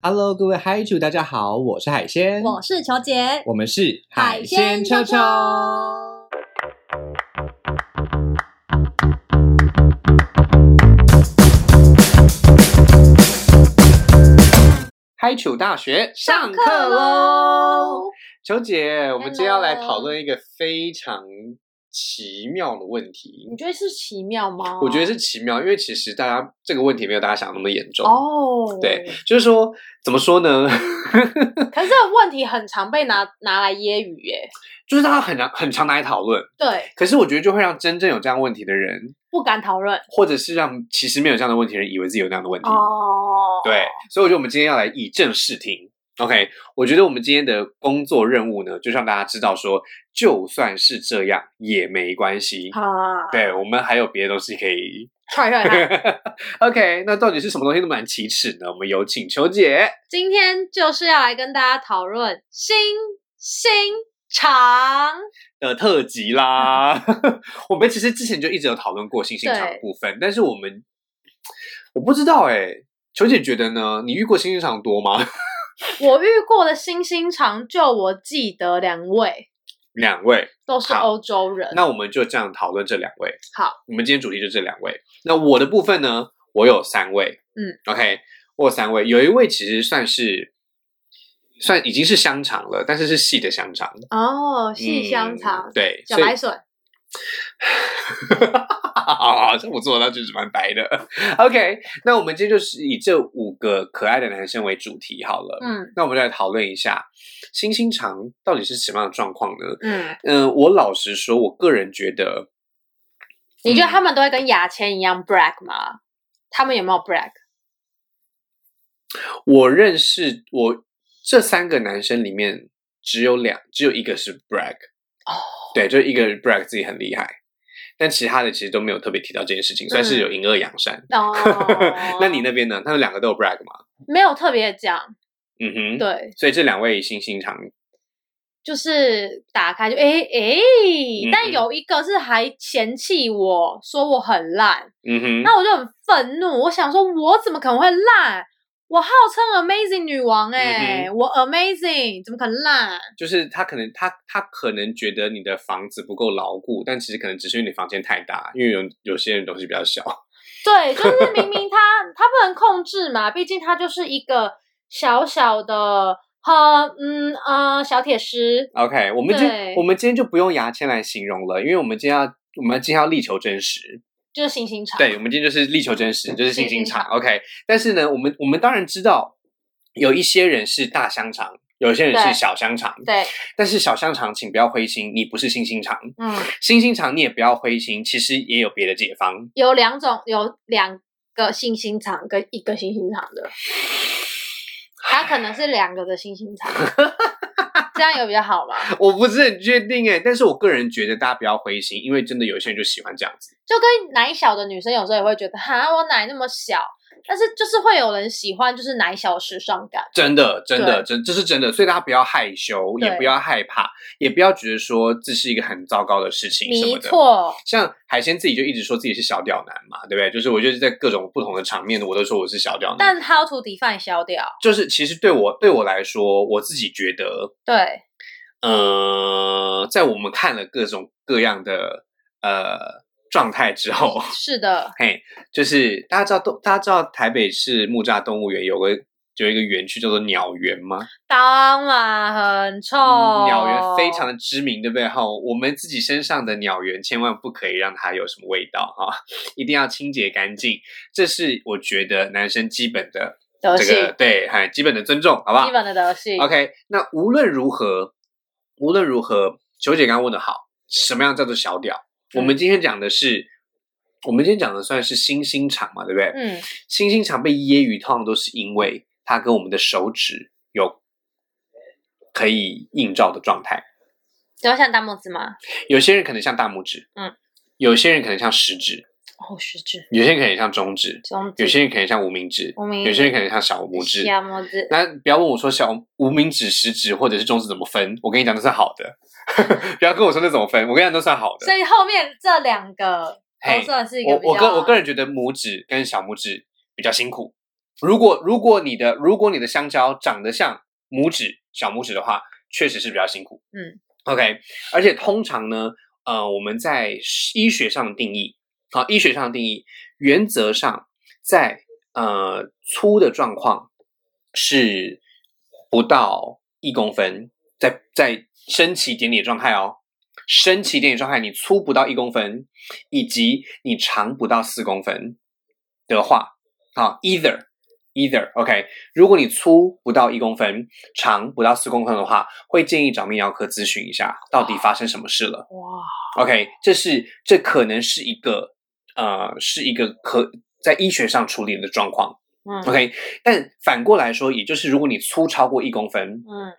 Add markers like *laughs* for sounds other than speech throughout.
Hello，各位嗨主，大家好，我是海鲜，我是球姐，我们是海鲜秋秋。嗨主大学上课！喽！球姐，我们今天要来讨论一个非常奇妙的问题你。觉得是奇妙吗？我觉得是奇妙，因为其实大家这个问题没有大家想的那么严重。哦，对，就是说怎么说呢？*laughs* 可是这个问题很常被拿拿来揶揄耶。就是大家很常很常拿来讨论，对，可是我觉得就会让真正有这样问题的人，不敢讨论。或者是让其实没有这样的问题的人，以为自己有那样的问题。哦，对，所以我觉得我们今天要来以正视听。OK，我觉得我们今天的工作任务呢，就让大家知道说，就算是这样也没关系。啊，对，我们还有别的东西可以。踹踹看。*laughs* OK，那到底是什么东西那么难启齿呢？我们有请球姐。今天就是要来跟大家讨论新新肠。的特辑啦，*laughs* 我们其实之前就一直有讨论过星星肠的部分，但是我们我不知道哎、球姐觉得呢？你遇过星星肠多吗？*laughs* 我遇过的新心肠，就我记得两位两位，都是欧洲人。那我们就这样讨论这两位。好，我们今天主题就这两位。那我的部分呢，我有三位。嗯，OK，我有三位，有一位其实算是算已经是香肠了，但是是细的香肠，哦，细香肠嗯、，对，小白笋。*laughs* 好像不错，那就是蛮白的。OK，那我们今天就是以这五个可爱的男生为主题好了。嗯那我们就来讨论一下星星长到底是什么样的状况呢？嗯，嗯、我老实说，我个人觉得，你觉得他们都会跟牙签一样 brag 吗？他们有没有 brag？我认识我这三个男生里面，只有两，只有一个是 brag。哦，对，就一个 brag 自己很厉害，但其他的其实都没有特别提到这件事情，算是有隐恶扬善。哦 *laughs* 那你那边呢？他们两个都有 brag 吗？没有特别讲，嗯哼，。对，所以这两位星星肠就是打开就诶诶，嗯但有一个是还嫌弃我说我很烂，嗯哼，那我就很愤怒，我想说我怎么可能会烂？我号称 amazing 女王哎、嗯我 amazing 怎么可能烂？就是他可能他他可能觉得你的房子不够牢固，但其实可能只是因为你房间太大，因为有有些人东西比较小。对，就是明明他 *laughs* 他不能控制嘛，毕竟他就是一个小小的和嗯呃小铁狮。OK，我们今我们今天就不用牙签来形容了，因为我们今天要我们今天要力求真实。就是星星肠，对，我们今天就是力求真实，就是星星肠。OK，但是呢，我们我们当然知道有一些人是大香肠，有些人是小香肠。对，但是小香肠，请不要灰心，你不是星星肠。嗯，星星肠你也不要灰心，其实也有别的解方。有两种，有两个星星肠跟一个星星肠的，它可能是两个的星星肠，*laughs* 这样有比较好吗？*laughs* 我不是很确定哎，但是我个人觉得大家不要灰心，因为真的有些人就喜欢这样子。就跟奶小的女生有时候也会觉得，哈，我奶那么小，但是就是会有人喜欢，就是奶小时尚感。真的，真的，对真这是真的，所以大家不要害羞，也不要害怕，也不要觉得说这是一个很糟糕的事情什么没的。错，像海鲜自己就一直说自己是小屌男嘛，对不对？就是我就是在各种不同的场面，我都说我是小屌男。但 how to define 小屌？就是其实对我对我来说，我自己觉得，对，呃，在我们看了各种各样的呃状态之后，*laughs* 是的，*laughs* 嘿，就是大家知道动，大家知道台北市木栅动物园有个有一个园区叫做鸟园吗？当然很臭，嗯鸟园非常的知名，对不对？哈，我们自己身上的鸟园千万不可以让它有什么味道啊，*laughs* 一定要清洁干净，这是我觉得男生基本的这德性，个对，嗨，基本的尊重，好不好基本的德性。？OK，那无论如何，无论如何，球姐刚刚问的好，什么样叫做小屌？我们今天讲的是，我们今天讲的算是星星场嘛，对不对？嗯，星星场被揶揄，通常都是因为它跟我们的手指有可以映照的状态。只要像大拇指吗？有些人可能像大拇指，嗯，有些人可能像食指，哦，食指、有些人可能像中指，中指、有些人可能像无名指，无名有些人可能像小拇指。小拇指，那不要问我说小无名指、食指或者是中指怎么分，我跟你讲都是好的。*laughs* 不要跟我说那怎么分，我跟你讲都算好的。所以后面这两个算是一个我我个人觉得拇指跟小拇指比较辛苦，如果如果你的如果你的香蕉长得像拇指小拇指的话，确实是比较辛苦。嗯，OK，而且通常呢，呃，我们在医学上的定义，好，医学上的定义，原则上在呃粗的状况是不到一公分，在在升起点点状态哦，升起点点状态，你粗不到一公分，以及你长不到四公分的话，好，either。either OK，如果你粗不到一公分，长不到四公分的话，会建议找泌尿科咨询一下，到底发生什么事了。哇，OK，这是这可能是一个呃，是一个可在医学上处理的状况。嗯 OK，但反过来说，也就是如果你粗超过一公分，嗯，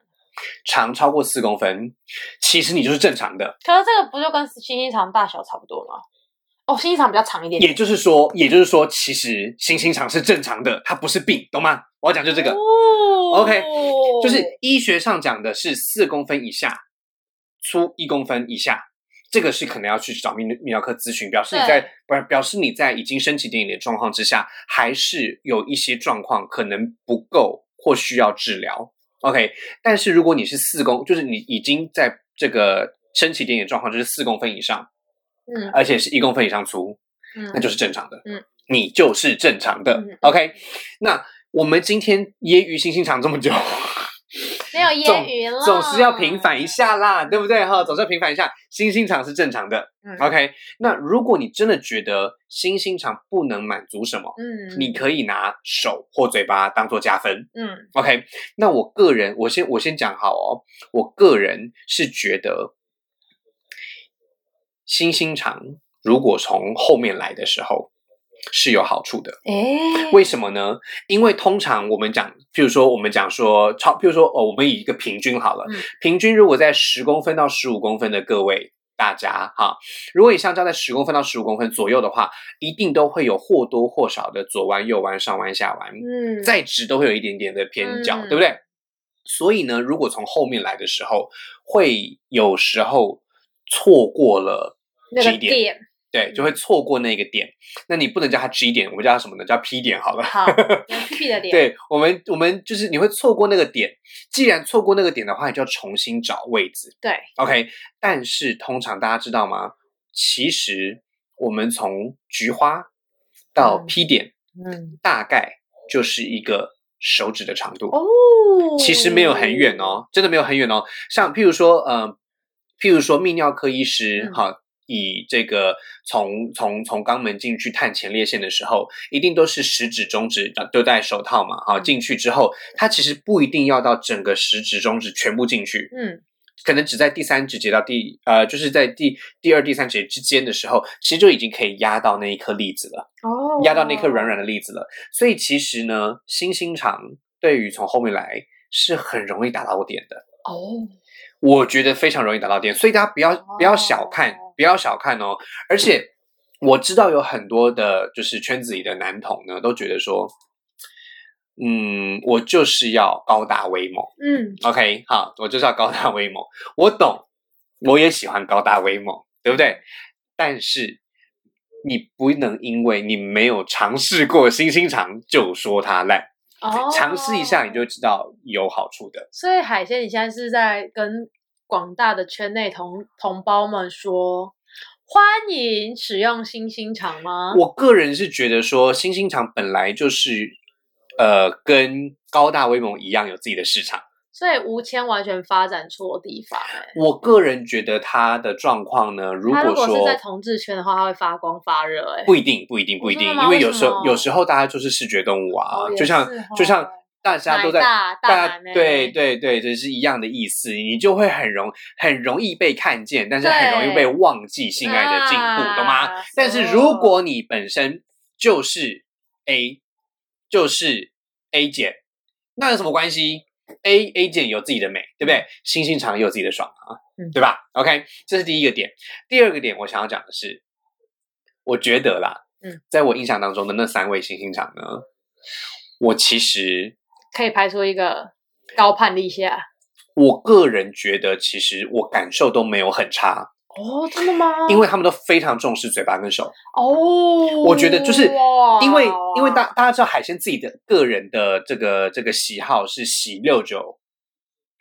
长超过四公分，其实你就是正常的。可是这个不就跟星星肠大小差不多吗？哦，星星肠比较长一点点，也就是说，也就是说，其实星星肠是正常的，它不是病，懂吗？我要讲就这个。哦 OK，就是医学上讲的是四公分以下，粗一公分以下，这个是可能要去找泌泌尿科咨询，表示你在不是表示你在已经升起点点的状况之下，还是有一些状况可能不够或需要治疗。OK，但是如果你是四公，就是你已经在这个升起点的状况就是四公分以上，嗯而且是一公分以上粗，嗯，那就是正常的。嗯，你就是正常的。嗯 OK，那我们今天揶揄星星长这么久，没有揶总揄了，总是要平反一下啦，对不对哈？总是要平反一下，星星肠是正常的。嗯 OK，那如果你真的觉得星星肠不能满足什么，嗯，你可以拿手或嘴巴当做加分。嗯 OK，那我个人，我先我先讲好哦，我个人是觉得星星肠如果从后面来的时候是有好处的。哎，为什么呢？因为通常我们讲，譬如说我们讲说超，譬如说哦，我们以一个平均好了，嗯平均如果在十公分到十五公分的各位大家哈，如果你香蕉在十公分到十五公分左右的话，一定都会有或多或少的左弯、右弯、上弯、下弯，嗯，再直都会有一点点的偏角，嗯对不对？所以呢，如果从后面来的时候，会有时候错过了那个，点对，就会错过那个点。那你不能叫它 G 点，我们叫它什么呢？叫 P 点好了。好，有屁屁的点，对我们，我们就是你会错过那个点。既然错过那个点的话，你就要重新找位置。对，OK，但是通常大家知道吗？其实我们从菊花到嗯 P 点，嗯，大概就是一个手指的长度。哦，其实没有很远，哦，真的没有很远哦。像譬如说，呃，譬如说泌尿科医师嗯哈、以这个从从从肛门进去探前列腺的时候，一定都是食指、中指呃都戴手套嘛，哈、嗯进去之后，它其实不一定要到整个食指、中指全部进去，嗯可能只在第三指节到第呃，就是在第第二、第三指节之间的时候，其实就已经可以压到那一颗粒子了。哦，压到那颗软软的粒子了。所以其实呢，星星肠对于从后面来是很容易打到点的，哦，我觉得非常容易打到点，所以大家不要不要小看哦，不要小看哦。而且我知道有很多的，就是圈子里的男童呢，都觉得说。嗯，我就是要高大威猛。嗯 OK，好，我就是要高大威猛。我懂，我也喜欢高大威猛，对不对？但是你不能因为你没有尝试过星星肠就说它烂，哦，尝试一下你就知道有好处的。所以海鲜，你现在是在跟广大的圈内同同胞们说，欢迎使用星星肠吗？我个人是觉得说，星星肠本来就是呃跟高大威猛一样有自己的市场。所以吴谦完全发展错地方、欸，我个人觉得他的状况呢，如果说是在同志圈的话，他会发光发热、欸，哎，不一定，不一定，不一定，因为有时候有时候大家就是视觉动物啊，哦就像就像哦大家都在大大大奶妹对对对，这是一样的意思，你就会很容很容易被看见，但是很容易被忘记性爱的进步，懂吗？啊但是如果你本身就是 A，就是 A 减，那有什么关系？A A 减有自己的美，对不对？星星肠也有自己的爽啊，嗯对吧？OK，这是第一个点。第二个点，我想要讲的是，我觉得啦，嗯，在我印象当中的那三位星星肠呢，我其实可以排出一个高攀立下。我个人觉得，其实我感受都没有很差。哦，真的吗？因为他们都非常重视嘴巴跟手。哦，我觉得就是因为因为大大家知道海鲜自己的个人的这个这个喜好是喜六九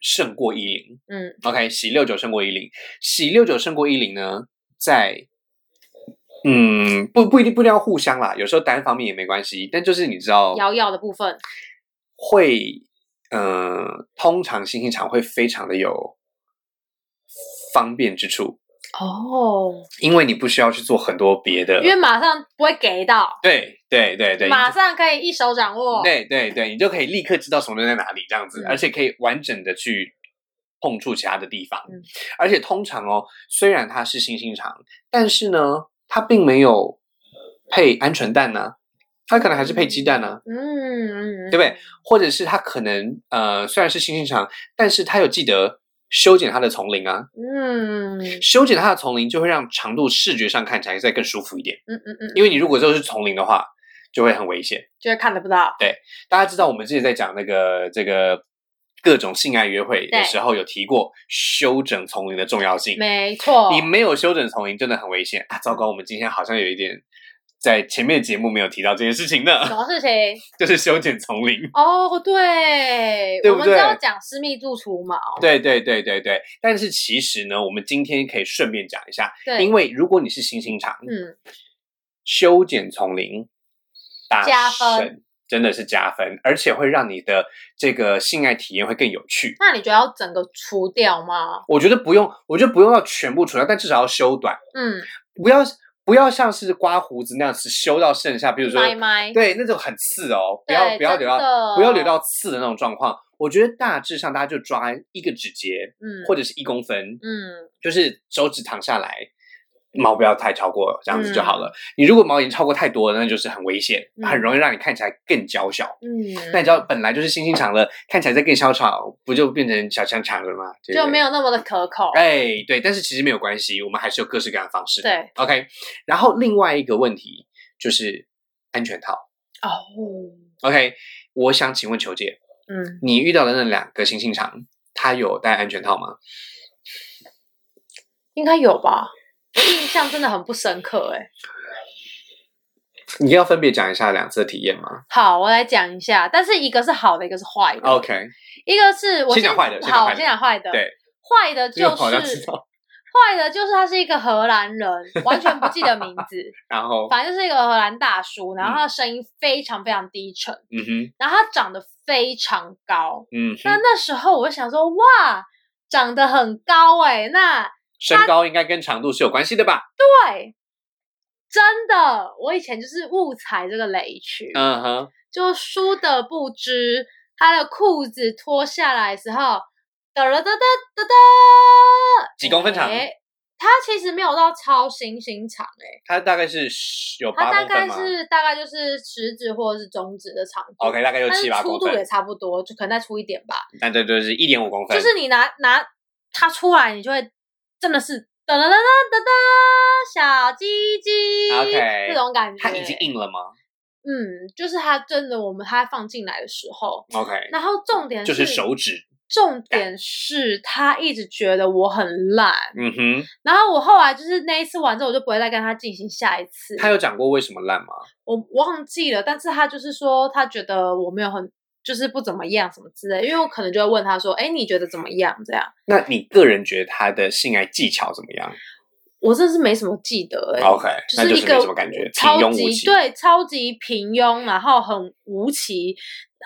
胜过一零。嗯 OK，喜六九胜过一零，喜六九胜过一零呢，在嗯不不一定不一定要互相啦，有时候单方面也没关系，但就是你知道摇摇的部分，会呃，通常星星肠会非常的有方便之处，哦，因为你不需要去做很多别的，因为马上不会给到，对对对对，马上可以一手掌握。对对对，你就可以立刻知道什么东西在哪里，这样子，嗯而且可以完整的去碰触其他的地方。嗯而且通常哦，虽然它是星星肠，但是呢，它并没有配鹌鹑蛋呢、它可能还是配鸡蛋呢、嗯嗯，对不对？或者是它可能呃虽然是星星肠，但是它有记得修剪它的丛林啊，嗯修剪它的丛林就会让长度视觉上看起来再更舒服一点。嗯嗯嗯，因为你如果就是丛林的话，就会很危险。就会看得不到。对大家知道我们之前在讲那个这个各种性爱约会的对时候，有提过修整丛林的重要性。没错，你没有修整丛林，真的很危险啊！糟糕，我们今天好像有一点在前面的节目没有提到这件事情呢，什么事情？*laughs* 就是修剪丛林。哦，对，对不对我们是要讲私密度除毛，对对对对对，但是其实呢，我们今天可以顺便讲一下，对，因为如果你是星星肠，嗯，修剪丛林大加分真的是加分，而且会让你的这个性爱体验会更有趣。那你觉得要整个除掉吗？我觉得不用，我觉得不用要全部除掉，但至少要修短，嗯，不要不要像是刮胡子那样子修到剩下，比如说对那种很刺哦，不，要不要留到不要留到刺的那种状况。我觉得大致上大家就抓一个指节嗯，或者是一公分，嗯。就是手指躺下来，毛不要太超过这样子就好嗯了。你如果毛已经超过太多了，那就是很危险，嗯很容易让你看起来更娇小。嗯，那你知道本来就是星星长了，看起来再更小巧，不就变成小香肠了吗？就对没有那么的可口。哎，对，但是其实没有关系，我们还是有各式各样的方式。对，OK。然后另外一个问题就是安全套。哦，OK，我想请问球姐，嗯，你遇到的那两个星星肠，它有戴安全套吗？应该有吧？我印象真的很不深刻哎。你要分别讲一下两次的体验吗好，我来讲一下，但是一个是好的，一个是坏的。？OK，一个是我先讲坏的好，我先讲坏的。对，坏的就是。坏的，就是他是一个荷兰人，*laughs* 完全不记得名字，然后，反正就是一个荷兰大叔，然后他的声音非常非常低沉，嗯哼，然后他长得非常高。嗯那哼，那时候我就想说，哇，长得很高哎、那身高应该跟长度是有关系的吧？对，真的，我以前就是误踩这个雷区，嗯哼，就输的不知他的裤子脱下来的时候，哒啦哒哒哒哒，几公分长？诶它其实没有到超星星长诶、它大概是有它大概八公分吗是大概就是食指或者是中指的长度？OK，大概有七八公分粗度也，差不多，就可能再粗一点吧。那这就是一点五公分。就是你拿拿它出来，你就会真的是哒哒哒哒哒哒小鸡鸡 OK 这种感觉。它已经硬了吗嗯，就是它真的我们它放进来的时候，？OK，然后重点就是手指。重点是他一直觉得我很烂，嗯哼，然后我后来就是那一次完之后，我就不会再跟他进行下一次。他有讲过为什么烂吗？我忘记了，但是他就是说他觉得我没有很就是不怎么样什么之类，因为我可能就会问他说，哎，你觉得怎么样？这样那你个人觉得他的性爱技巧怎么样我真是没什么记得、诶？OK，那就是一个什么感觉，平超。级对，超级平庸，然后很无奇，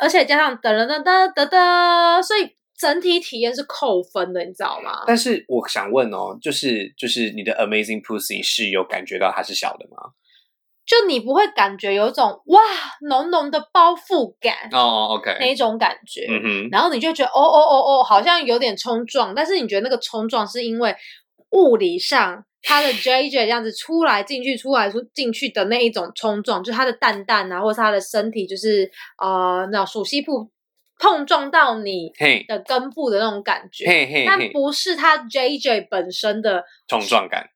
而且加上噔噔噔噔噔噔，所以整体体验是扣分的，你知道吗？但是我想问哦，就是就是你的 Amazing Pussy 是有感觉到它是小的吗？就你不会感觉有一种哇浓浓的包覆感、哦哦，OK，那一种感觉，嗯哼，然后你就觉得哦哦哦哦，好像有点冲撞，但是你觉得那个冲撞是因为物理上它的 JJ 这样子出来进去出来出进去的那一种冲撞，就是它的蛋蛋啊，或者是它的身体，就是呃那种属西部碰撞到你，的根部的那种感觉，但不是它 JJ 本身的冲撞感。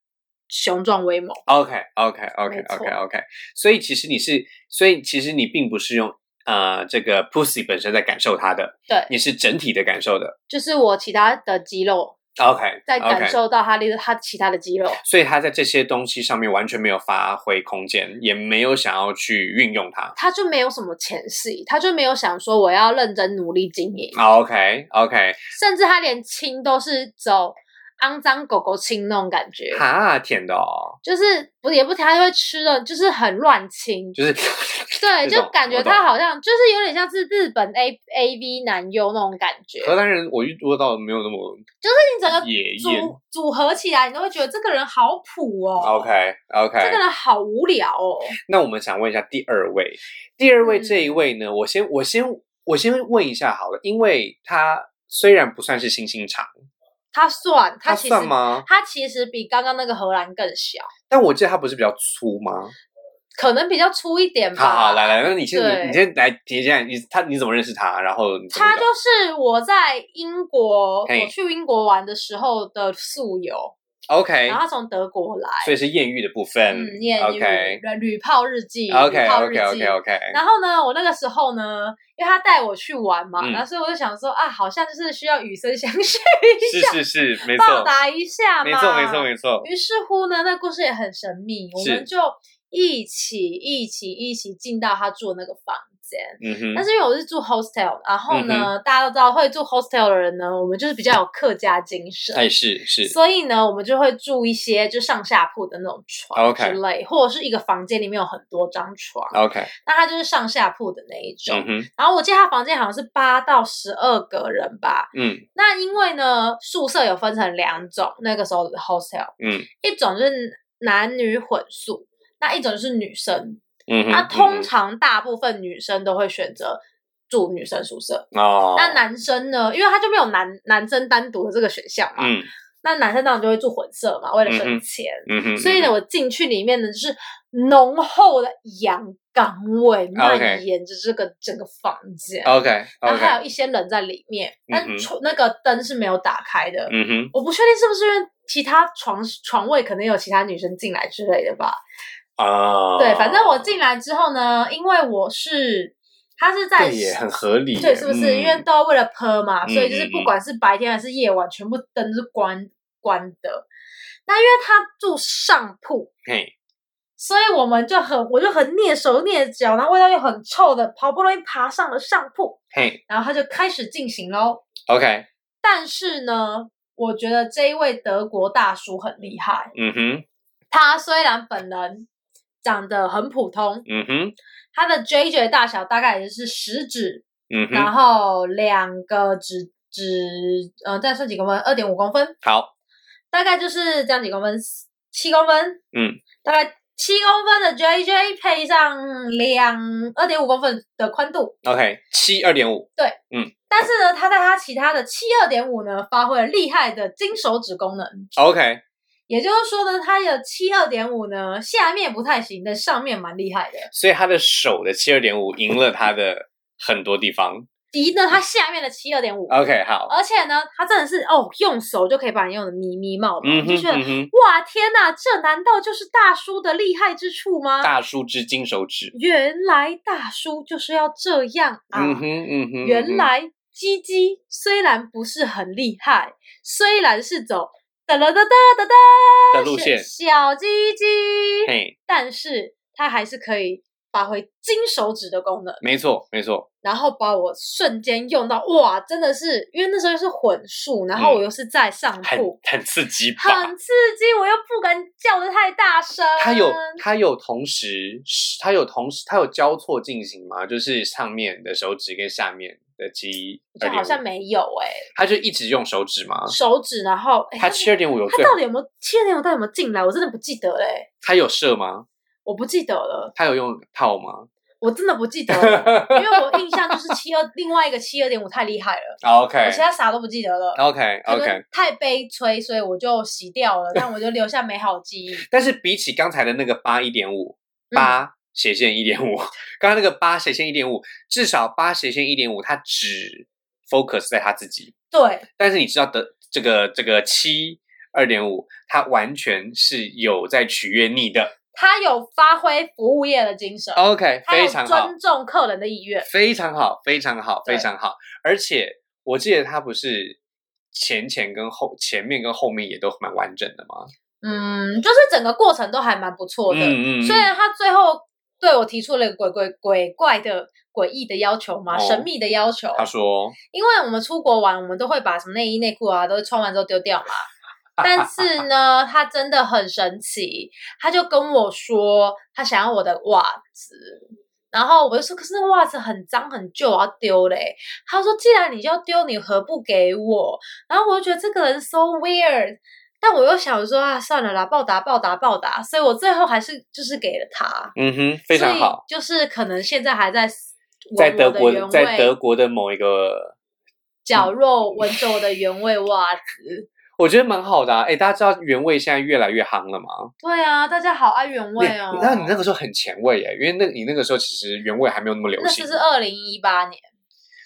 雄壮威猛。OK OK OK OK OK，所以其实你是，所以其实你并不是用呃这个 pussy 本身在感受它的，对你是整体的感受的。就是我其他的肌肉 OK，在感受到他的他其他的肌肉。所以他在这些东西上面完全没有发挥空间，也没有想要去运用它。他就没有什么前戏，他就没有想说我要认真努力经营，OK OK，甚至他连亲都是走肮脏狗狗亲那种感觉，哈，甜的哦，就是不也不他会吃的，就是很乱亲，就是 *laughs* 对，就感觉他好像就是有点像是日本 A A V 男优那种感觉，荷兰人，我遇到的没有那么就是你整个。组组合起来，你都会觉得这个人好普哦。OK OK，这个人好无聊哦。那我们想问一下第二位，第二位嗯这一位呢？我先我先我先问一下好了，因为他虽然不算是星星长，他算，他其实算吗？他其实比刚刚那个荷兰更小，但我记得他不是比较粗吗？可能比较粗一点吧。好好，来来，那你先你先来提一下，你他你怎么认识他？然后他就是我在英国，我去英国玩的时候的宿友，OK，然后他从德国来，所以是艳遇的部分。嗯，艳遇 OK 旅泡日记 OK OK 记 OK OK，然后呢，我那个时候呢，因为他带我去玩嘛，嗯然后所以我就想说啊，好像就是需要与身相许一下，是是是，没错，报答一下嘛。没错没错没错。于是乎呢，那故事也很神秘，我们就一起一起一起进到他住的那个房间。嗯哼，但是因为我是住 hostel，然后呢，大家都知道会住 hostel 的人呢，我们就是比较有客家精神。哎是是所以呢，我们就会住一些就上下铺的那种床 OK 之类或者是一个房间里面有很多张床，OK，那它就是上下铺的那一种。然后我记得他房间好像是八到十二个人吧。嗯那因为呢，宿舍有分成两种，那个时候的 hostel，嗯一种就是男女混宿，那一种就是女生。嗯，那通嗯常大部分女生都会选择住女生宿舍，哦，那男生呢，因为他就没有男男生单独的这个选项嘛，嗯那男生当然就会住混舍嘛，为了省钱。嗯哼，所以呢，我进去里面呢，就是浓厚的阳刚味蔓延着这个整个房间。OK 然后还有一些人在里面，但嗯那个灯是没有打开的。嗯哼我不确定是不是因为其他床床位可能有其他女生进来之类的吧。啊，对，反正我进来之后呢，因为我是他是在对也很合理，对，是不是？嗯。因为都要为了拍嘛，嗯所以就是不管是白天还是夜晚，全部灯是关关的。那因为他住上铺，嘿。所以我们就很，我就很蹑手蹑脚，然后味道又很臭的，好不容易爬上了上铺，嘿。然后他就开始进行喽。OK，但是呢，我觉得这一位德国大叔很厉害，嗯哼。他虽然本人长得很普通，嗯哼它的 JJ 大小大概也就是食指嗯然哼，后两个指指，呃，再算几公分？二点五公分，好，大概就是这样几公分，七公分，嗯，大概七公分的 JJ 配上两二点五公分的宽度，OK，七二点五，对，嗯。但是呢，它在它其他的七二点五呢，发挥了厉害的金手指功能。OK，也就是说呢，它的七二点五呢，下面不太行，但上面蛮厉害的。所以他的手的七二点五赢了他的很多地方。赢呢，他下面的七二点五，OK，好，而且呢，他真的是哦，用手就可以把你用的迷迷冒就觉得嗯，哇，天哪，这难道就是大叔的厉害之处吗？大叔之金手指。原来大叔就是要这样啊！嗯哼嗯哼，原来鸡鸡虽然不是很厉害，虽然是走哒啦哒哒哒哒的路线小鸡鸡，嘿，但是它还是可以发挥金手指的功能，没错没错，然后把我瞬间用到哇，真的是因为那时候是混数，然后我又是在上嗯很铺。很刺激？很刺激，我又不敢叫的太大声。它有它有同时，它有同时，它有交错进行吗？就是上面的手指跟下面的七就二点，好像没有哎、他就一直用手指吗？手指，然后哎它七二点五有他到底有没有七二点五到底有没有进来？我真的不记得嘞、他有射吗？我不记得了，他有用套吗我真的不记得了，因为我印象就是七二，另外一个七二点五太厉害了，？OK 我其他啥都不记得了。OK OK，太悲催，所以我就洗掉了，但我就留下美好记忆。*laughs* 但是比起刚才的那个八一点五嗯八斜线一点五，刚刚那个八斜线一点五，至少八斜线一点五，它只 focus 在他自己，对，但是你知道的这个这个七二点五，它完全是有在取悦你的。他有发挥服务业的精神，OK，非常好，尊重客人的意愿。非常好，非常好，非常好。而且我记得他不是前前跟后前面跟后面也都蛮完整的吗？嗯，就是整个过程都还蛮不错的。嗯嗯虽然他最后对我提出了鬼鬼鬼怪的诡异的要求嘛，哦神秘的要求，他说，因为我们出国玩，我们都会把什么内衣内裤啊，都穿完之后丢掉嘛。*laughs* 但是呢，他真的很神奇，他就跟我说他想要我的袜子，然后我就说，可是那个袜子很脏很旧，我要丢嘞。他说，既然你就要丢，你何不给我？然后我就觉得这个人 so weird，但我又想说啊，算了啦，报答报答报答，所以我最后还是就是给了他，嗯哼，非常好，就是可能现在还在在德国在德国的某一个，角落闻着我的原味袜子。*laughs* 我觉得蛮好的啊。哎，大家知道原味现在越来越夯了吗？对啊，大家好爱原味你哦。你知道你那个时候很前卫耶，因为那你那个时候其实原味还没有那么流那行那。是二零一八年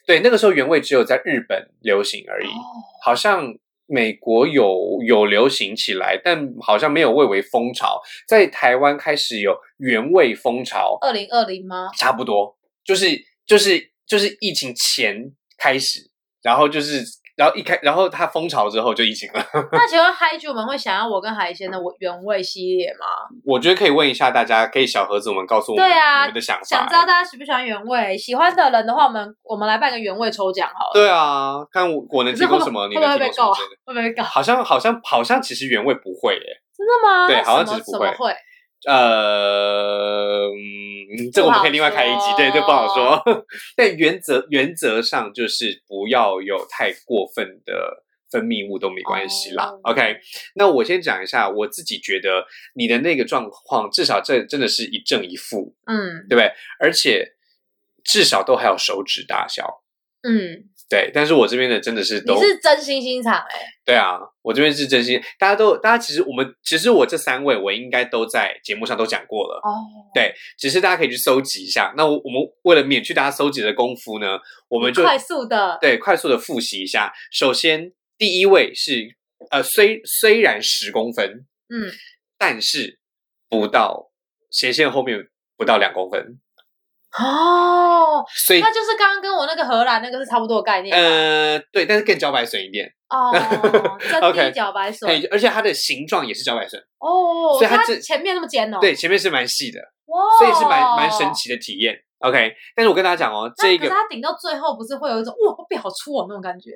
对，那个时候原味只有在日本流行而已，哦，好像美国有有流行起来，但好像没有蔚为风潮。在台湾开始有原味风潮，二零二零吗？差不多就是就是就是疫情前开始，然后就是然后一开，然后它风潮之后就疫情了。*laughs* 那请问嗨剧们会想要我跟海鲜的原味系列吗？我觉得可以问一下大家，可以小盒子我们告诉我们对啊你们的想法。想知道大家喜不喜欢原味？喜欢的人的话，我们我们来办个原味抽奖好了。对啊，看我我能提可是会不供什么，你会不能会被告啊提供什么之类的。会不会被告？好像好像好像其实原味不会耶，真的吗？对好像其实不会会？呃，嗯，这个我们可以另外开一集，对，这不好说。*laughs* 但原则原则上就是不要有太过分的分泌物都没关系啦。哦 OK，那我先讲一下，我自己觉得你的那个状况，至少这真的是一正一负，嗯对不对？而且至少都还有手指大小。嗯，对，但是我这边的真的是都你是真心欣赏哎、对啊，我这边是真心，大家都大家其实我们其实我这三位我应该都在节目上都讲过了，哦，对，只是大家可以去搜集一下。那我我们为了免去大家搜集的功夫呢，我们就快速的对快速的复习一下。首先，第一位是呃，虽虽然十公分，嗯，但是不到斜线后面不到两公分，哦，所以那就是刚刚跟我那个荷兰那个是差不多的概念吧。呃对，但是更茭白笋一点，哦，*laughs* 真滴茭白笋对，而且它的形状也是茭白笋，哦，所以它这前面那么尖哦，对，前面是蛮细的。哇，所以是蛮蛮神。奇的体验。OK，但是我跟大家讲哦，这一个它顶到最后不是会有一种哇，背好粗哦那种感觉。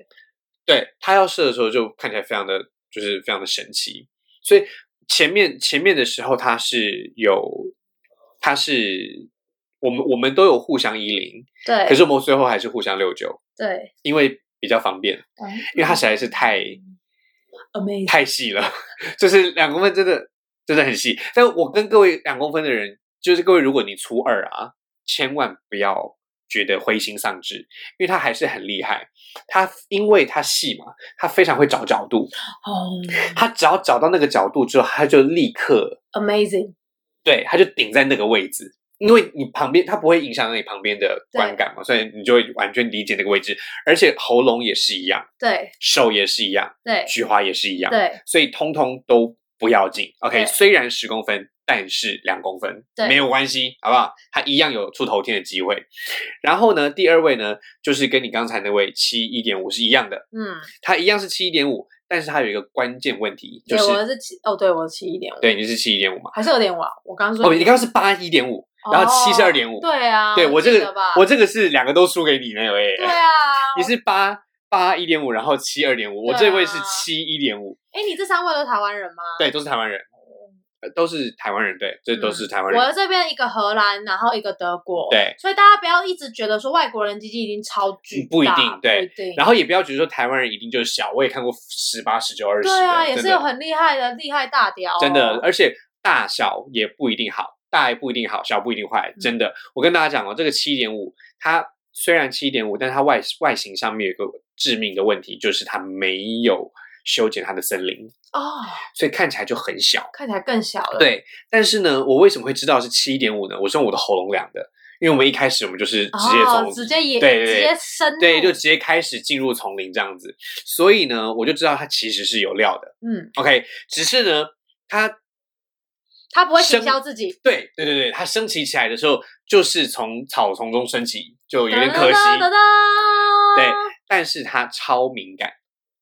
对它要射的时候就看起来非常的就是非常的神奇。所以前面前面的时候它是有，它是我们我们都有互相依零，对，可是我们最后还是互相六九，对，因为比较方便，因为它实在是太 amazing，太细了，就是两公分真的真的很细。但我跟各位两公分的人，就是各位，如果你初二啊，千万不要觉得灰心丧志，因为他还是很厉害。他因为他细嘛，他非常会找角度，哦他只要找到那个角度之后，他就立刻，amazing，对，他就顶在那个位置。因为你旁边，它不会影响到你旁边的观感嘛，所以你就会完全理解那个位置。而且喉咙也是一样，对手也是一样，对菊花也是一样。对所以通通都不要紧。OK，对虽然十公分，但是两公分对没有关系，好不好？它一样有出头天的机会。然后呢，第二位呢，就是跟你刚才那位七一点五是一样的，嗯，它一样是七一点五，但是它有一个关键问题，就是，我是七，哦，对，我是七一点五，对，你是七一点五嘛？还是有点晚，我刚刚说哦，你刚刚是八一点五，然后七十二点五。对啊，对我这个我这个是两个都输给你那位，对啊，你是八八一点五，然后七二点五，我这位是七一点五，哎，你这三位都是台湾人吗？对，都是台湾人，呃都是台湾人，对，这都是台湾人。我的这边一个荷兰，然后一个德国，对，所以大家不要一直觉得说外国人基金一定超巨大，不一定对。然后也不要觉得说台湾人一定就是小，我也看过十八、十九、二十，对啊，也是有很厉害的厉害大屌。哦，真的，而且大小也不一定好，大也不一定好，小不一定坏，嗯真的。我跟大家讲哦，这个七点五，它虽然七点五，但是它外外形上面有个致命的问题，就是它没有修剪它的森林，哦，所以看起来就很小。看起来更小了。，对，但是呢，我为什么会知道是七点五呢？我是用我的喉咙量的，因为我们一开始我们就是直接从、哦、直接也对直接深，对，就直接开始进入丛林这样子，所以呢，我就知道它其实是有料的。嗯，OK，只是呢，它他不会行生销自己，对对对对，它升起起来的时候，就是从草丛中升起，就有点可惜。哒哒哒哒对，但是它超敏感，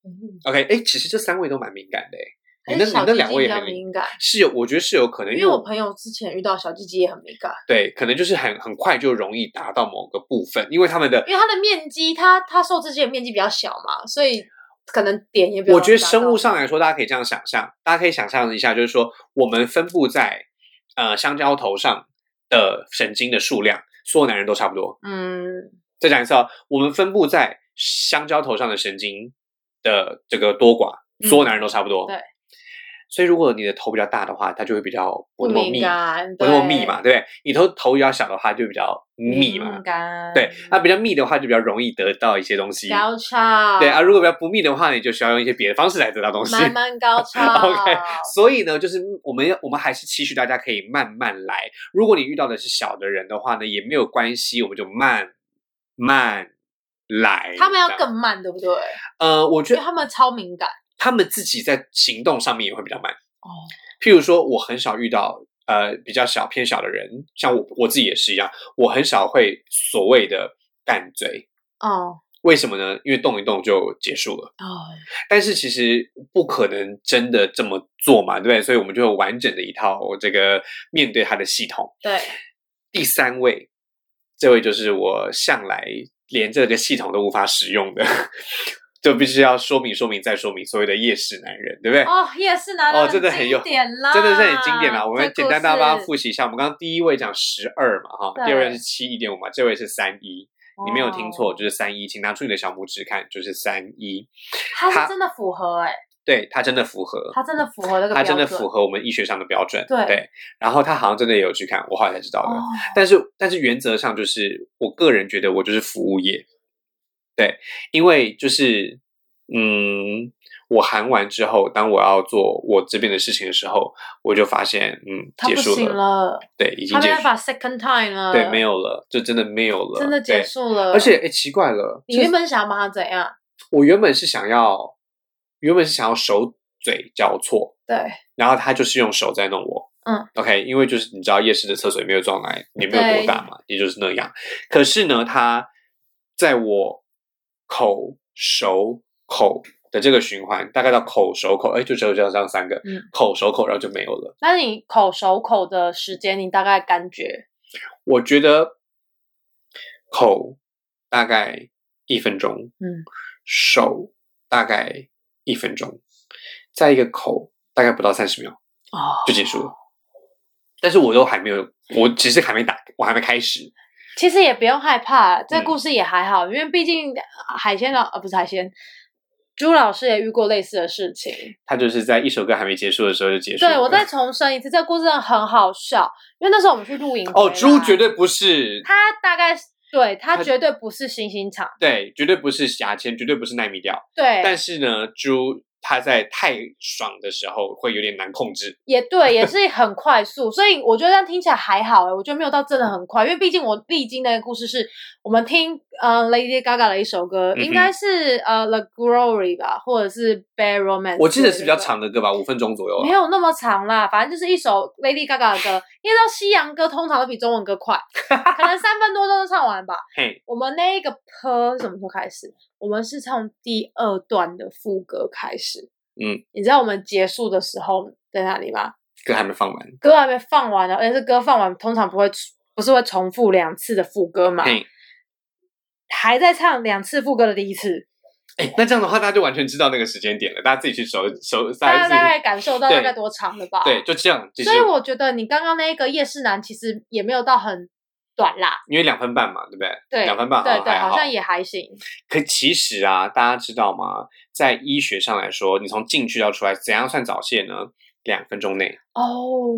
嗯。OK，哎，其实这三位都蛮敏感的，哎，那你那两位也很敏感，是有，我觉得是有可能，因为我朋友之前遇到小鸡鸡也很敏感，对，可能就是很很快就容易达到某个部分，因为他们的因为它的面积，它它受刺激的面积比较小嘛，所以可能点也比较我觉得生物上来说，大家可以这样想象，大家可以想象一下，就是说我们分布在呃香蕉头上的神经的数量，所有男人都差不多。嗯，再讲一次哦，我们分布在香蕉头上的神经的这个多寡，所有男人都差不多。嗯对。所以，如果你的头比较大的话，它就会比较不不那么密，不那么密嘛，对不对？你头头比较小的话，就比较密嘛对，那比较密的话，就比较容易得到一些东西。高超，对啊，如果比较不密的话，你就需要用一些别的方式来得到东西。慢慢高超 *laughs* OK，所以呢，就是我们要我们还是期许大家可以慢慢来。如果你遇到的是小的人的话呢，也没有关系，我们就慢慢来。他们要更慢，对不对？呃，我觉得他们超敏感他们自己在行动上面也会比较慢。哦，譬如说，我很少遇到呃比较小偏小的人，像我我自己也是一样，我很少会所谓的干嘴。哦为什么呢？因为动一动就结束了。哦，但是其实不可能真的这么做嘛，对不对？所以我们就有完整的一套这个面对他的系统。对，第三位，这位就是我向来连这个系统都无法使用的，就必须要说明、说明再说明，所谓的夜市男人，对不对？哦，夜市男人哦真的很有经典啦，真的是很经典啦。我们简单大家帮他复复习一下。我们刚刚第一位讲十二嘛，哈，第二位是七一点五嘛，这位是三一。你没有听错，哦就是三一，请拿出你的小拇指看，就是三一。他真的符合哎，对，他真的符合。他真的符合那个它标准，真的符合我们医学上的标准。对然后他好像真的也有去看，我后来才知道的。哦，但是，但是原则上就是，我个人觉得我就是服务业，对，因为就是，嗯，我喊完之后，当我要做我这边的事情的时候，我就发现，嗯，结束行了，对，已经结束，他没法 second time 了，对，没有了，就真的没有了，真的结。束了，而且，哎，奇怪了，你原本想要把他怎样？我原本是想要，原本是想要手嘴交错，对，然后他就是用手在弄我。嗯，OK，因为就是你知道夜市的厕所也没有装来，也没有多大嘛，也就是那样。可是呢，他在我口、手、口的这个循环，大概到口、手、口，哎，就只有这样这样三个，嗯口、手、口，然后就没有了。那你口手口的时间，你大概感觉我觉得口大概一分钟，嗯，手大概一分钟，再一个口大概不到三十秒哦，就结束了。但是我都还没有，我只是还没打，我还没开始。其实也不用害怕，这嗯故事也还好，因为毕竟海鲜老呃不是海鲜，朱老师也遇过类似的事情。他就是在一首歌还没结束的时候就结束了。对我再 *laughs* 重申一次，这个故事真的很好笑，因为那时候我们去露营哦，猪绝对不是，他大概是对他他绝对不是星星场，对，绝对不是牙签，绝对不是奈米调。对，但是呢，猪它在太爽的时候会有点难控制。也对，也是 *laughs* 很快速，所以我觉得这样听起来还好哎，我觉得没有到真的很快，因为毕竟我历经的故事是我们听呃 Lady Gaga 的一首歌，应该是呃 The Glory 吧，或者是 Bad Romance，我记得是比较长的歌吧，五分钟左右啊。没有那么长啦，反正就是一首 Lady Gaga 的歌。因为知道西洋歌通常都比中文歌快，*laughs* 可能三分多钟就唱完吧。嘿，我们那个 p 什么时候开始？我们是从第二段的副歌开始。嗯，你知道我们结束的时候在哪里吗？歌还没放完。歌还没放完呢，而且是歌放完，通常不会不是会重复两次的副歌嘛？嘿，还在唱两次副歌的第一次，哎，那这样的话，大家就完全知道那个时间点了，大家自己去搜搜，大家大概感受到大概多长了吧？对，就这样。所以我觉得你刚刚那一个夜市男其实也没有到很短啦，因为两分半嘛，对不对？对，两分半对对，好像也还行。可其实啊，大家知道吗？在医学上来说，你从进去到出来，怎样算早泄呢？两分钟内，哦，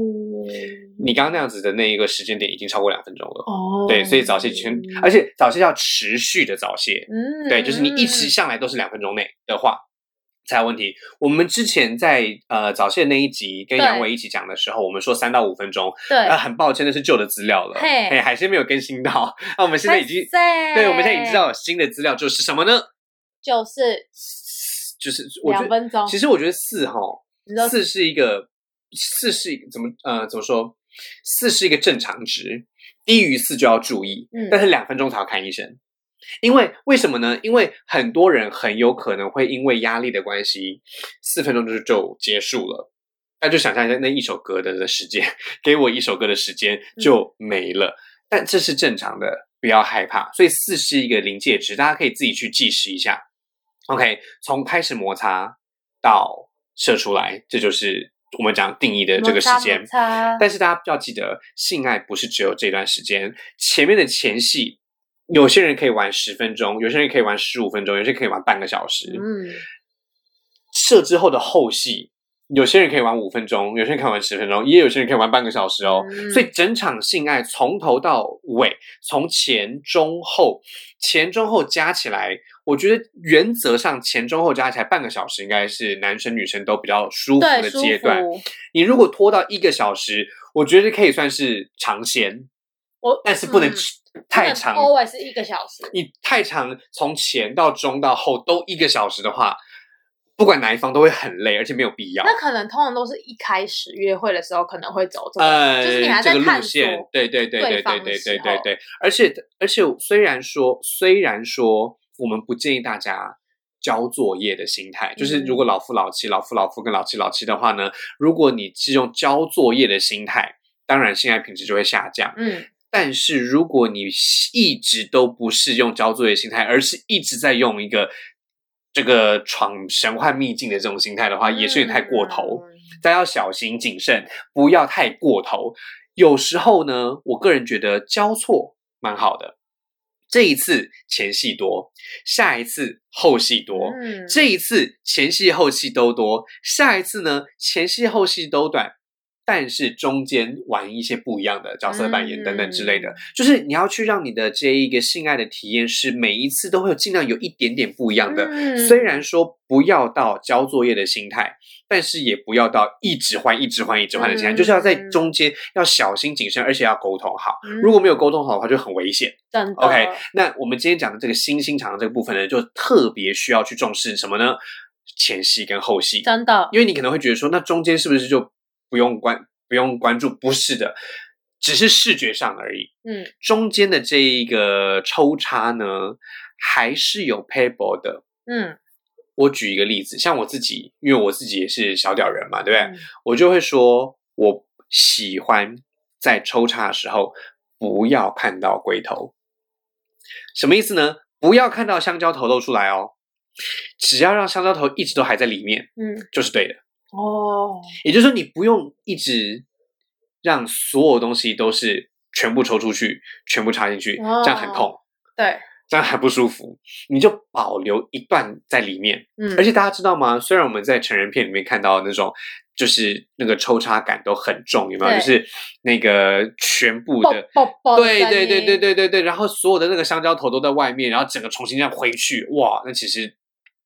你刚刚那样子的那一个时间点已经超过两分钟了。哦，对，所以早泄全，而且早泄要持续的早泄，嗯，对，就是你一直嗯上来都是两分钟内的话，才有问题。我们之前在呃早泄那一集跟对杨伟一起讲的时候，我们说三到五分钟，对呃，，很抱歉，那是旧的资料了，嘿嘿，海鲜没有更新到。那我们现在已经，对对，我们现在已经知道有新的资料就是什么呢？就是就是我觉得，两分钟。其实我觉得四哈，你说四是一个四是一个怎么呃怎么说？四是一个正常值，低于四就要注意，嗯但是两分钟才要看医生。因为为什么呢？因为很多人很有可能会因为压力的关系，四分钟就就结束了。那就想象一下那一首歌的的时间，给我一首歌的时间就没了。但这是正常的，不要害怕。所以四是一个临界值，大家可以自己去计时一下。OK，从开始摩擦到射出来，这就是我们讲定义的这个时间。但是大家要记得，性爱不是只有这段时间，前面的前戏，有些人可以玩十分钟，有些人可以玩十五分钟，有些人可以玩半个小时。嗯，射之后的后戏，有些人可以玩五分钟，有些人可以玩十分钟，也有些人可以玩半个小时哦。嗯所以整场性爱从头到尾，从前中后，前中后加起来，我觉得原则上前中后加起来半个小时，应该是男生女生都比较舒服，的舒阶段。你如果拖到一个小时，我觉得可以算是尝鲜，我但是不能嗯太长。，always 是一个小时。你太长，从前到中到后都一个小时的话，不管哪一方都会很累，而且没有必要。那可能通常都是一开始约会的时候可能会走这个，呃，就是你还这个在探索路线，对对对对对对对对对，而且而且虽然说虽然说我们不建议大家交作业的心态，就是嗯如果老夫老妻、老夫老夫跟老妻老妻的话呢，如果你是用交作业的心态，当然性爱品质就会下降。嗯，但是如果你一直都不是用交作业心态，而是一直在用一个这个闯神幻秘境的这种心态的话，也是有点太过头。嗯大家要小心谨慎，不要太过头。有时候呢，我个人觉得交错蛮好的。这一次前戏多，下一次后戏多。嗯这一次前戏后戏都多，下一次呢前戏后戏都短，但是中间玩一些不一样的角色扮演等等之类的，嗯就是你要去让你的这一个性爱的体验是每一次都会有尽量有一点点不一样的。嗯虽然说不要到交作业的心态，但是也不要到一直换、一直换、一直换的心态，嗯就是要在中间要小心谨慎，而且要沟通好。嗯如果没有沟通好的话，就很危险。OK，那我们今天讲的这个新兴场这个部分呢，就特别需要去重视什么呢？前戏跟后戏，真的因为你可能会觉得说，那中间是不是就不用关不用关注？不是的，只是视觉上而已。嗯中间的这一个抽插呢，还是有 paper 的。嗯我举一个例子，像我自己，因为我自己也是小屌人嘛，对不对？嗯我就会说，我喜欢在抽插的时候不要看到龟头。什么意思呢？不要看到香蕉头露出来哦，只要让香蕉头一直都还在里面，嗯就是对的。哦，也就是说，你不用一直让所有东西都是全部抽出去，全部插进去，哦这样很痛，对，这样很不舒服。你就保留一段在里面。嗯，而且大家知道吗？虽然我们在成人片里面看到那种，就是那个抽插感都很重，有没有？就是那个全部的。对对对对对对对，然后所有的那个香蕉头都在外面，然后整个重新这样回去，哇，那其实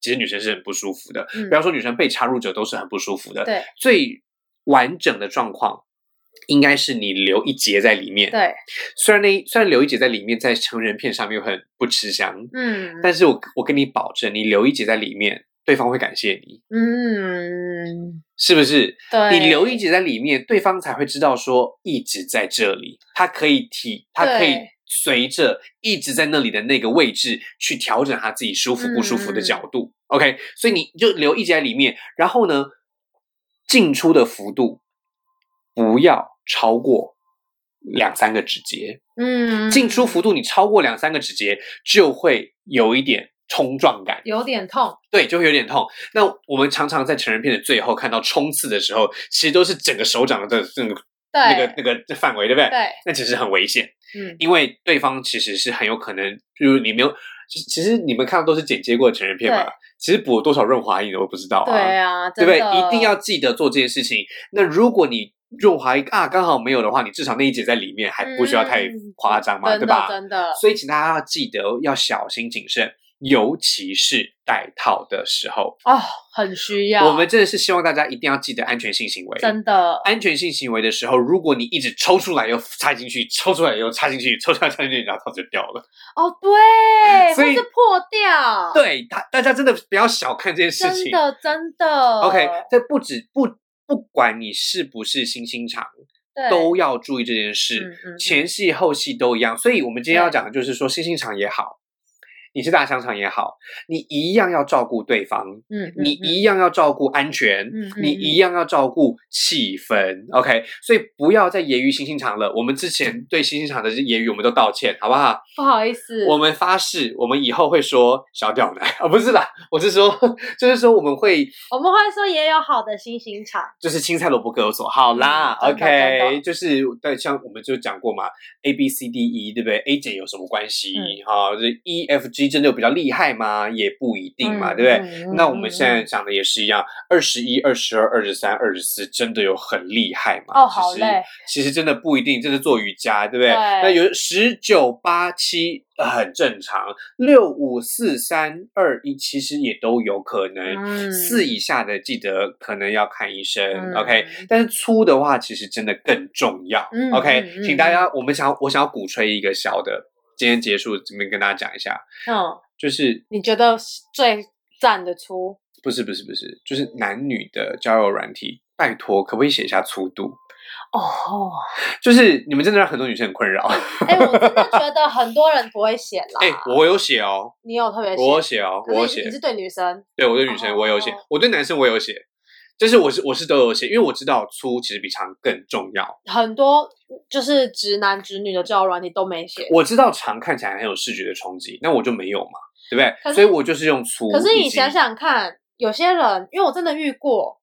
其实女生是很不舒服的。嗯不要说女生被插入者都是很不舒服的，对最完整的状况应该是你留一节在里面。对，虽然那虽然留一节在里面，在成人片上面很不吃香，嗯但是我我跟你保证，你留一节在里面，对方会感谢你，嗯，是不是？对，你留一节在里面，对方才会知道说一直在这里，他可以体，他可以对随着一直在那里的那个位置去调整他自己舒服不舒服的嗯角度。OK，所以你就留一节在里面，然后呢，进出的幅度不要超过两三个指节，嗯进出幅度你超过两三个指节，就会有一点冲撞感。有点痛，对，就会有点痛。那我们常常在成人片的最后看到冲刺的时候，其实都是整个手掌的这个对，那个那个范围，对不对？对，那其实很危险，嗯，因为对方其实是很有可能，就是你没有，其其实你们看到都是剪接过的成人片嘛，其实补了多少润滑液我都不知道啊，对啊，对不对？一定要记得做这件事情。那如果你润滑液啊刚好没有的话，你至少那一节在里面，还不需要太嗯夸张嘛，对吧？真的，所以请大家要记得要小心谨慎，尤其是戴套的时候。哦，很需要，我们真的是希望大家一定要记得安全性行为。真的，安全性行为的时候，如果你一直抽出来又插进去，抽出来又插进去，抽出来插进去，然后套就掉了。哦，对，所以是破掉，，对，大大家真的不要小看这件事情。真的真的 OK，这不止不不管你是不是新兴厂，都要注意这件嗯事。嗯嗯前戏后戏都一样，所以我们今天要讲的就是说，新兴场也好，你是大商场也好，你一样要照顾对方，嗯，你嗯一样要照顾安全，嗯你一样要照顾气氛，OK？所以不要再揶揄星星场了。我们之前对星星场的揶揄，我们都道歉，好不好？不好意思，我们发誓，我们以后会说小屌男啊，不是啦，我是说，就是说我们会我们会说也有好的星星场，就是青菜萝卜各有所好啦、嗯，OK，就是对，像我们就讲过嘛，A B C D E 对不对？A 减有什么关系？嗯哈、这 E F G 真的有比较厉害吗？也不一定嘛，嗯对不对？嗯那我们现在嗯讲的也是一样，二十一、二十二、二十三、二十四，真的有很厉害吗？哦好其实累其实真的不一定，这是做瑜伽，对不对？对那有十九、八、七呃很正常，六、五、四、三、二、一，其实也都有可能。嗯四以下的记得可能要看医生、嗯 o k 但是粗的话，其实真的更重要、嗯 o k 嗯嗯请大家，我们想我想要鼓吹一个小的，今天结束这边跟大家讲一下，嗯，就是你觉得最赞的粗？不是不是不是，就是男女的交友软体，拜托可不可以写一下粗度？哦，就是你们真的让很多女生很困扰。哎、我真的觉得很多人不会写啦。*laughs* 哎、我有写哦，你有特别写？我有写哦，我有写你你是对女生，对我对女生我有写哦，我对男生我有写，就是我是我是都有写，因为我知道粗其实比长更重要。很多就是直男直女的交友软体都没写。我知道长看起来很有视觉的冲击，那我就没有嘛，对不对？所以我就是用粗。可是你想，想看，有些人，因为我真的遇过，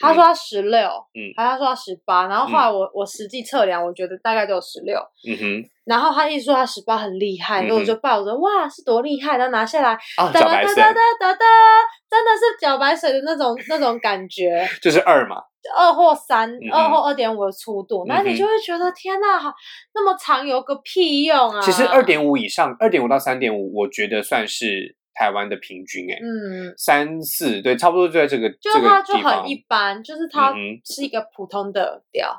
他说他十六，嗯。还他说他十八，然后后来我、我实际测量，我觉得大概就有十六，嗯哼，然后他一直说他十八很厉害，嗯哼所以我就抱着哇是多厉害，然后拿下来，啊，哒哒哒哒哒哒，真的是茭白水的那种那种感觉，*laughs* 就是二嘛，二或三、嗯二或二点五的粗度，那嗯你就会觉得天呐，好那么长有个屁用啊！其实！二点五以上，二点五到三点五，我觉得算是台湾的平均，哎，嗯，三四对，差不多就在这个就这个它就很。一般，就是它是一个普通的调，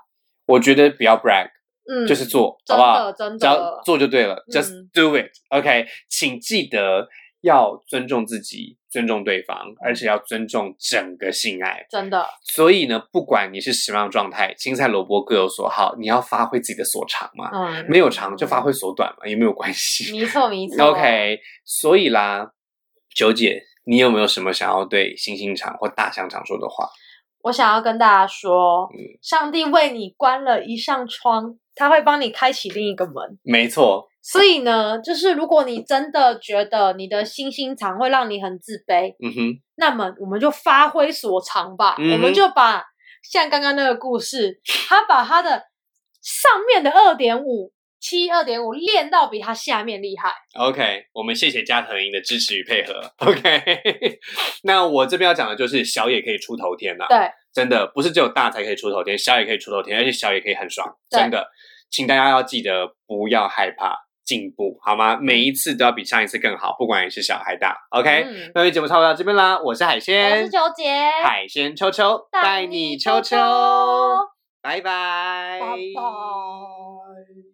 我觉得不要 brag，嗯，就是做，真好不好？的真只要的，做就对了、嗯 j u s t do it，OK？、请记得要尊重自己，尊重对方，而且要尊重整个性爱。真的，所以呢，不管你是什么样的状态，青菜萝卜各有所好，你要发挥自己的所长嘛。嗯，没有长就发挥所短嘛，也没有关系。没错没错 *laughs* OK，所以啦，九姐，你有没有什么想要对星星厂或大香肠说的话？我想要跟大家说，嗯上帝为你关了一扇窗，他会帮你开启另一个门。没错，所以呢，就是如果你真的觉得你的星星肠会让你很自卑，嗯哼，那么我们就发挥所长吧，嗯我们就把像刚刚那个故事，他把他的上面的二点五七二点五练到比他下面厉害。OK，我们谢谢加藤鹰的支持与配合。OK，*laughs* 那我这边要讲的就是小也可以出头天啦，对，真的不是只有大才可以出头天，小也可以出头天，而且小也可以很爽，真的，请大家要记得不要害怕进步，好吗？每一次都要比上一次更好，不管你是小还大。OK，、嗯那期节目差不多到这边啦，我是海我鲜是，九姐，海鲜秋秋带你秋秋，拜拜，拜拜。